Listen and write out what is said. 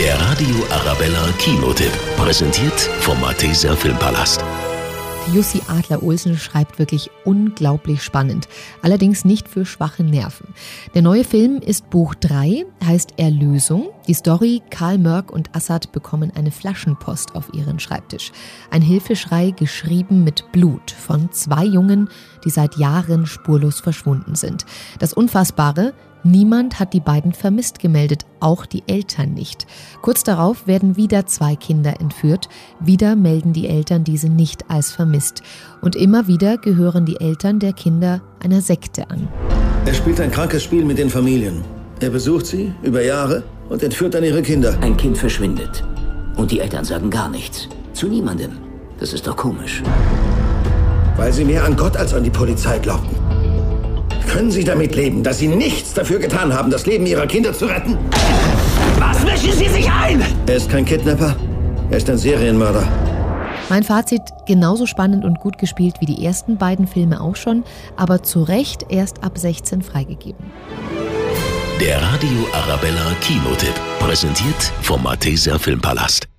Der Radio Arabella Kinotipp. Präsentiert vom Malteser Filmpalast. Jussi Adler-Olsen schreibt wirklich unglaublich spannend, allerdings nicht für schwache Nerven. Der neue Film ist Buch 3, heißt Erlösung. Die Story, Karl Mörk und Assad bekommen eine Flaschenpost auf ihren Schreibtisch. Ein Hilfeschrei geschrieben mit Blut von zwei Jungen, die seit Jahren spurlos verschwunden sind. Das Unfassbare, Niemand hat die beiden vermisst gemeldet, auch die Eltern nicht. Kurz darauf werden wieder zwei Kinder entführt, wieder melden die Eltern diese nicht als vermisst. Und immer wieder gehören die Eltern der Kinder einer Sekte an. Er spielt ein krankes Spiel mit den Familien. Er besucht sie über Jahre und entführt dann ihre Kinder. Ein Kind verschwindet. Und die Eltern sagen gar nichts. Zu niemandem. Das ist doch komisch. Weil sie mehr an Gott als an die Polizei glaubten. Können Sie damit leben, dass Sie nichts dafür getan haben, das Leben Ihrer Kinder zu retten? Was mischen Sie sich ein? Er ist kein Kidnapper. Er ist ein Serienmörder. Mein Fazit, genauso spannend und gut gespielt wie die ersten beiden Filme auch schon, aber zu Recht erst ab 16 freigegeben. Der Radio Arabella Kinotipp. Präsentiert vom Malteser Filmpalast.